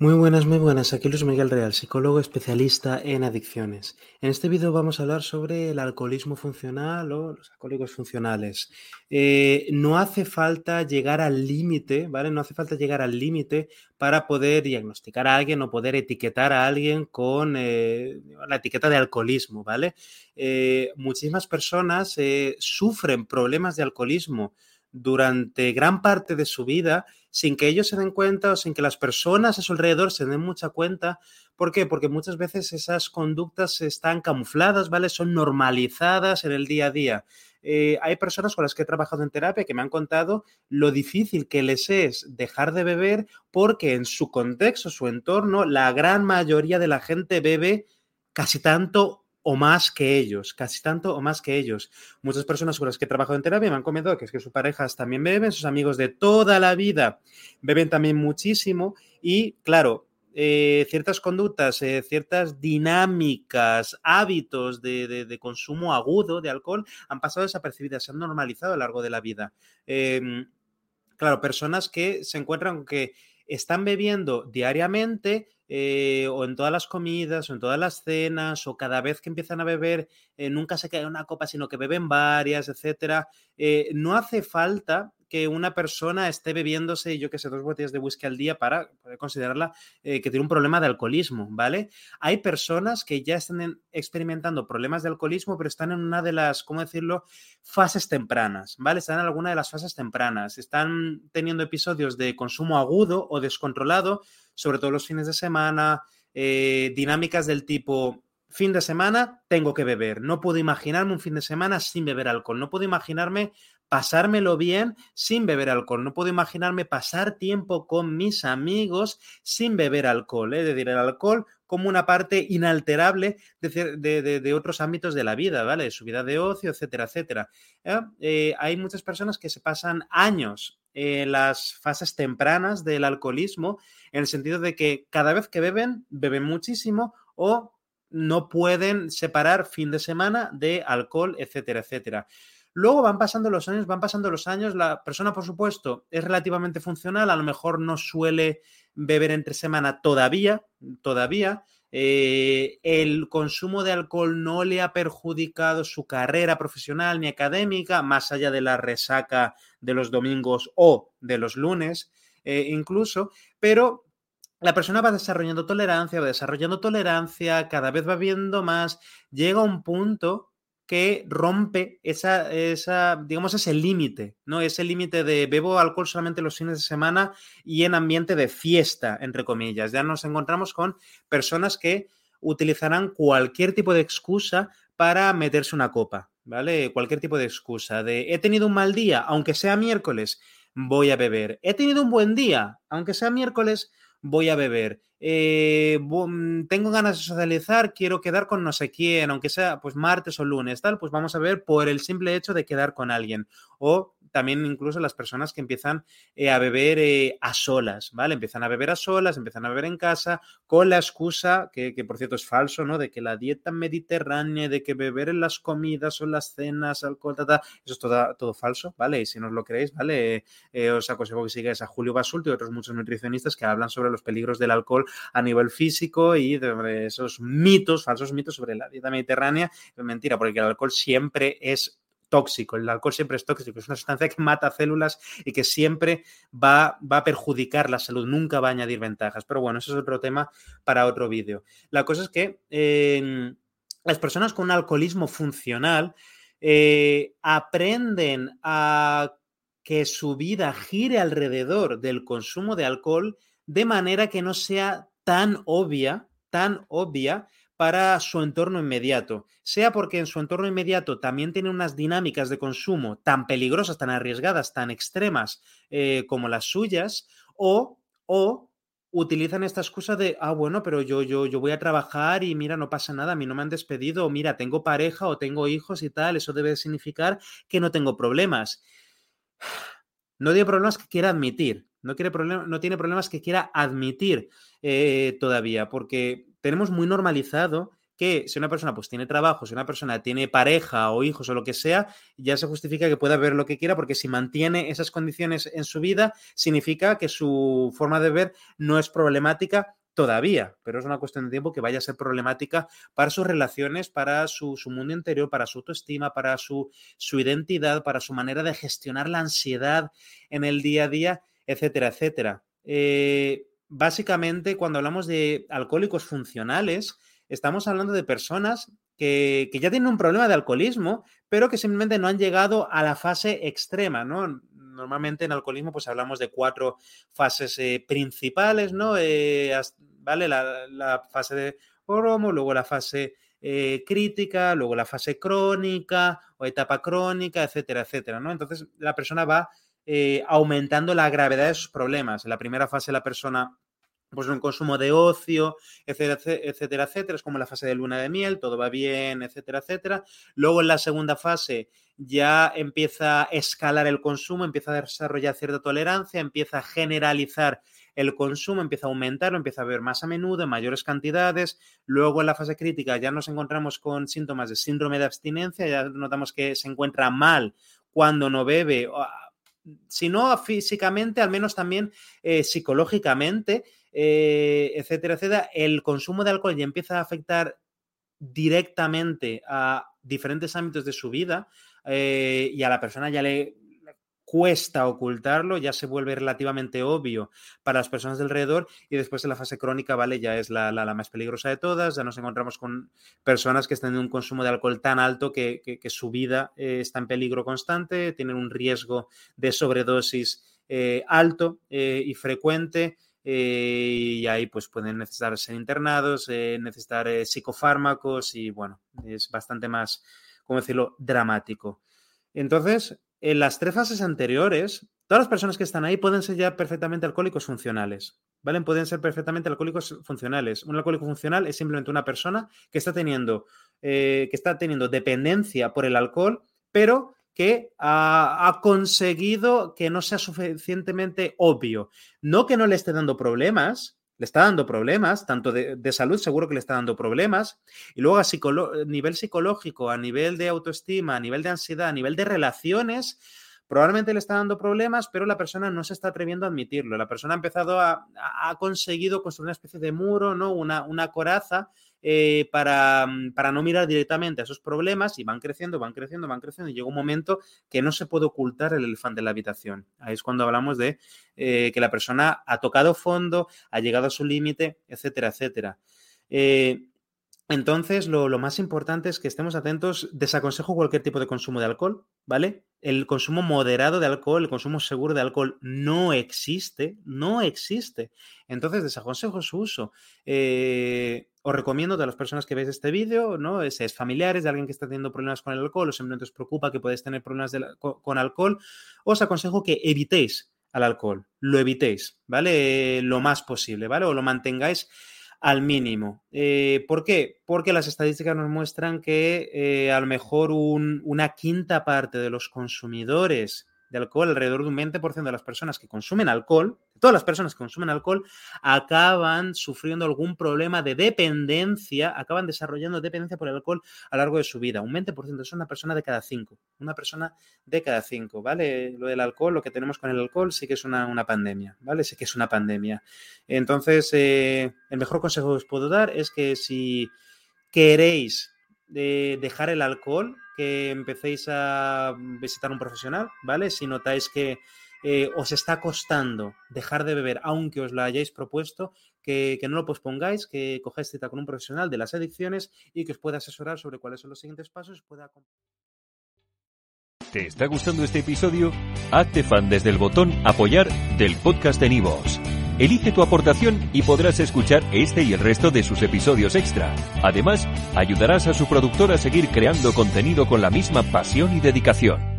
Muy buenas, muy buenas. Aquí Luis Miguel Real, psicólogo especialista en adicciones. En este vídeo vamos a hablar sobre el alcoholismo funcional o los alcohólicos funcionales. Eh, no hace falta llegar al límite, ¿vale? No hace falta llegar al límite para poder diagnosticar a alguien o poder etiquetar a alguien con eh, la etiqueta de alcoholismo, ¿vale? Eh, muchísimas personas sufren problemas de alcoholismo durante gran parte de su vida sin que ellos se den cuenta o sin que las personas a su alrededor se den mucha cuenta. ¿Por qué? Porque muchas veces esas conductas están camufladas, ¿vale? Son normalizadas en el día a día. Eh, hay personas con las que he trabajado en terapia que me han contado lo difícil que les es dejar de beber porque en su contexto, su entorno, la gran mayoría de la gente bebe casi tanto o más que ellos, casi tanto o más que ellos. Muchas personas con las que he trabajado en terapia me han comentado que es que sus parejas también beben, sus amigos de toda la vida beben también muchísimo y claro, eh, ciertas conductas, eh, ciertas dinámicas, hábitos de, consumo agudo de alcohol han pasado desapercibidas, se han normalizado a lo largo de la vida. Em, claro, personas que se encuentran que están bebiendo diariamente eh, o en todas las comidas o en todas las cenas o cada vez que empiezan a beber eh, nunca se cae una copa sino que beben varias, etcétera. Eh, no hace falta que una persona esté bebiéndose, yo que sé, dos botellas de whisky al día para poder considerarla eh, que tiene un problema de alcoholismo, ¿vale? Hay personas que ya están experimentando problemas de alcoholismo, pero están en una de las, ¿cómo decirlo?, fases tempranas, ¿vale? Están en alguna de las fases tempranas, están teniendo episodios de consumo agudo o descontrolado, sobre todo los fines de semana, eh, dinámicas del tipo fin de semana tengo que beber. No puedo imaginarme un fin de semana sin beber alcohol. No puedo imaginarme pasármelo bien sin beber alcohol. No puedo imaginarme pasar tiempo con mis amigos sin beber alcohol. Es decir, el alcohol como una parte inalterable de, otros ámbitos de la vida, ¿vale? De su vida de ocio, etcétera, etcétera. ¿eh? Eh, hay muchas personas que se pasan años en las fases tempranas del alcoholismo, en el sentido de que cada vez que beben, beben muchísimo o no pueden separar fin de semana de alcohol, etcétera, etcétera. Luego van pasando los años, van pasando los años, la persona, por supuesto, es relativamente funcional, a lo mejor no suele beber entre semana todavía, todavía. Eh, el consumo de alcohol no le ha perjudicado su carrera profesional ni académica, más allá de la resaca de los domingos o de los lunes, eh, incluso, pero la persona va desarrollando tolerancia, va desarrollando tolerancia, cada vez va viendo más, llega un punto que rompe esa, esa digamos, ese límite, ¿no? Ese límite de bebo alcohol solamente los fines de semana y en ambiente de fiesta, entre comillas. Ya nos encontramos con personas que utilizarán cualquier tipo de excusa para meterse una copa, ¿vale? Cualquier tipo de excusa de he tenido un mal día, aunque sea miércoles, voy a beber. He tenido un buen día, aunque sea miércoles, voy a beber. Eh, mm, tengo ganas de socializar, quiero quedar con no sé quién, aunque sea pues martes o lunes, tal, pues vamos a ver por el simple hecho de quedar con alguien. O también incluso las personas que empiezan eh, a beber eh, a solas, ¿vale? Empiezan a beber a solas, empiezan a beber en casa, con la excusa, que, por cierto es falso, ¿no? De que la dieta mediterránea, de que beber en las comidas o en las cenas, alcohol, eso es todo, todo falso, ¿vale? Y si no os lo creéis, ¿vale? Eh, os aconsejo que sigáis a Julio Basulto y otros muchos nutricionistas que hablan sobre los peligros del alcohol a nivel físico y de esos mitos, falsos mitos sobre la dieta mediterránea. Mentira, porque el alcohol siempre es tóxico. El alcohol siempre es tóxico, es una sustancia que mata células y que siempre va, va, a perjudicar la salud, nunca va a añadir ventajas. Pero bueno, eso es otro tema para otro vídeo. La cosa es que em, las personas con un alcoholismo funcional eh, aprenden a que su vida gire alrededor del consumo de alcohol de manera que no sea tan obvia, tan obvia para su entorno inmediato, sea porque en su entorno inmediato también tiene unas dinámicas de consumo tan peligrosas, tan arriesgadas, tan extremas eh, como las suyas, o, o utilizan esta excusa de, ah, bueno, pero yo, yo, yo voy a trabajar y mira, no pasa nada, a mí no me han despedido, o mira, tengo pareja o tengo hijos y tal, eso debe significar que no tengo problemas. No tiene problemas que quiera admitir, no, tiene problemas que quiera admitir eh, todavía, porque tenemos muy normalizado que si una persona pues tiene trabajo, si una persona tiene pareja o hijos o lo que sea, ya se justifica que pueda ver lo que quiera porque si mantiene esas condiciones en su vida, significa que su forma de ver no es problemática todavía, pero es una cuestión de tiempo que vaya a ser problemática para sus relaciones, para su, mundo interior, para su autoestima, para su, su identidad, para su manera de gestionar la ansiedad en el día a día, etcétera, etcétera. Eh, básicamente, cuando hablamos de alcohólicos funcionales, estamos hablando de personas que, ya tienen un problema de alcoholismo, pero que simplemente no han llegado a la fase extrema, ¿no? Normalmente en alcoholismo pues hablamos de cuatro fases eh, principales, ¿no? Eh, ¿Vale? La, fase de oromo, luego la fase eh, crítica, luego la fase crónica o etapa crónica, etcétera, etcétera, ¿no? Entonces la persona va aumentando la gravedad de sus problemas. En la primera fase la persona pues un consumo de ocio, etcétera, etcétera, etcétera. Es como la fase de luna de miel, todo va bien, etcétera, etcétera. Luego en la segunda fase ya empieza a escalar el consumo, empieza a desarrollar cierta tolerancia, empieza a generalizar el consumo, empieza a aumentarlo, empieza a beber más a menudo, en mayores cantidades. Luego en la fase crítica ya nos encontramos con síntomas de síndrome de abstinencia, ya notamos que se encuentra mal cuando no bebe, si no físicamente, al menos también eh, psicológicamente eh, etcétera, etcétera, el consumo de alcohol ya empieza a afectar directamente a diferentes ámbitos de su vida eh, y a la persona ya le cuesta ocultarlo, ya se vuelve relativamente obvio para las personas alrededor y después en la fase crónica, ¿vale? Ya es la, más peligrosa de todas, ya nos encontramos con personas que están en un consumo de alcohol tan alto que, su vida eh, está en peligro constante, tienen un riesgo de sobredosis alto y frecuente eh, y ahí pues pueden necesitar ser internados, eh, necesitar eh, psicofármacos y bueno, es bastante más, ¿cómo decirlo?, dramático. Entonces, en las tres fases anteriores, todas las personas que están ahí pueden ser ya perfectamente alcohólicos funcionales, ¿vale? Pueden ser perfectamente alcohólicos funcionales. Un alcohólico funcional es simplemente una persona que está teniendo, que está teniendo dependencia por el alcohol, pero que ha, conseguido que no sea suficientemente obvio. No que no le esté dando problemas, le está dando problemas, tanto de, salud seguro que le está dando problemas, y luego a nivel psicológico, a nivel de autoestima, a nivel de ansiedad, a nivel de relaciones, probablemente le está dando problemas, pero la persona no se está atreviendo a admitirlo. La persona ha empezado a, ha conseguido construir una especie de muro, ¿no? Una, una coraza eh, para, mm, para, no mirar directamente a esos problemas y van creciendo, van creciendo, van creciendo y llega un momento que no se puede ocultar el elefante en la habitación. Ahí es cuando hablamos de eh, que la persona ha tocado fondo, ha llegado a su límite, etcétera, etcétera. Eh, entonces, lo, más importante es que estemos atentos. Desaconsejo cualquier tipo de consumo de alcohol, ¿vale? El consumo moderado de alcohol, el consumo seguro de alcohol no existe, no existe. Entonces, desaconsejo su uso. Eh, os recomiendo a las personas que veis este vídeo, ¿no? Es, es, familiares de alguien que está teniendo problemas con el alcohol o simplemente os preocupa que podéis tener problemas con, alcohol, os aconsejo que evitéis al alcohol, lo evitéis, ¿vale? lo más posible, ¿vale? O lo mantengáis al mínimo. Eh, ¿Por qué? Porque las estadísticas nos muestran que eh, a lo mejor una quinta parte de los consumidores de alcohol, alrededor de un 20% de las personas que consumen alcohol, todas las personas que consumen alcohol, acaban sufriendo algún problema de dependencia, acaban desarrollando dependencia por el alcohol a lo largo de su vida. Un 20% es una persona de cada cinco, una persona de cada cinco, ¿vale? Lo del alcohol, lo que tenemos con el alcohol, sí que es una, pandemia, ¿vale? Sí que es una pandemia. Entonces, eh, el mejor consejo que os puedo dar es que si queréis de dejar el alcohol, que empecéis a visitar un profesional, ¿vale? Si notáis que eh, os está costando dejar de beber, aunque os lo hayáis propuesto, que, no lo pospongáis, que cogáis cita con un profesional de las adicciones y que os pueda asesorar sobre cuáles son los siguientes pasos. Pueda... ¿Te está gustando este episodio? Hazte fan desde el botón apoyar del podcast de Nivos. Elige tu aportación y podrás escuchar este y el resto de sus episodios extra. Además, ayudarás a su productor a seguir creando contenido con la misma pasión y dedicación.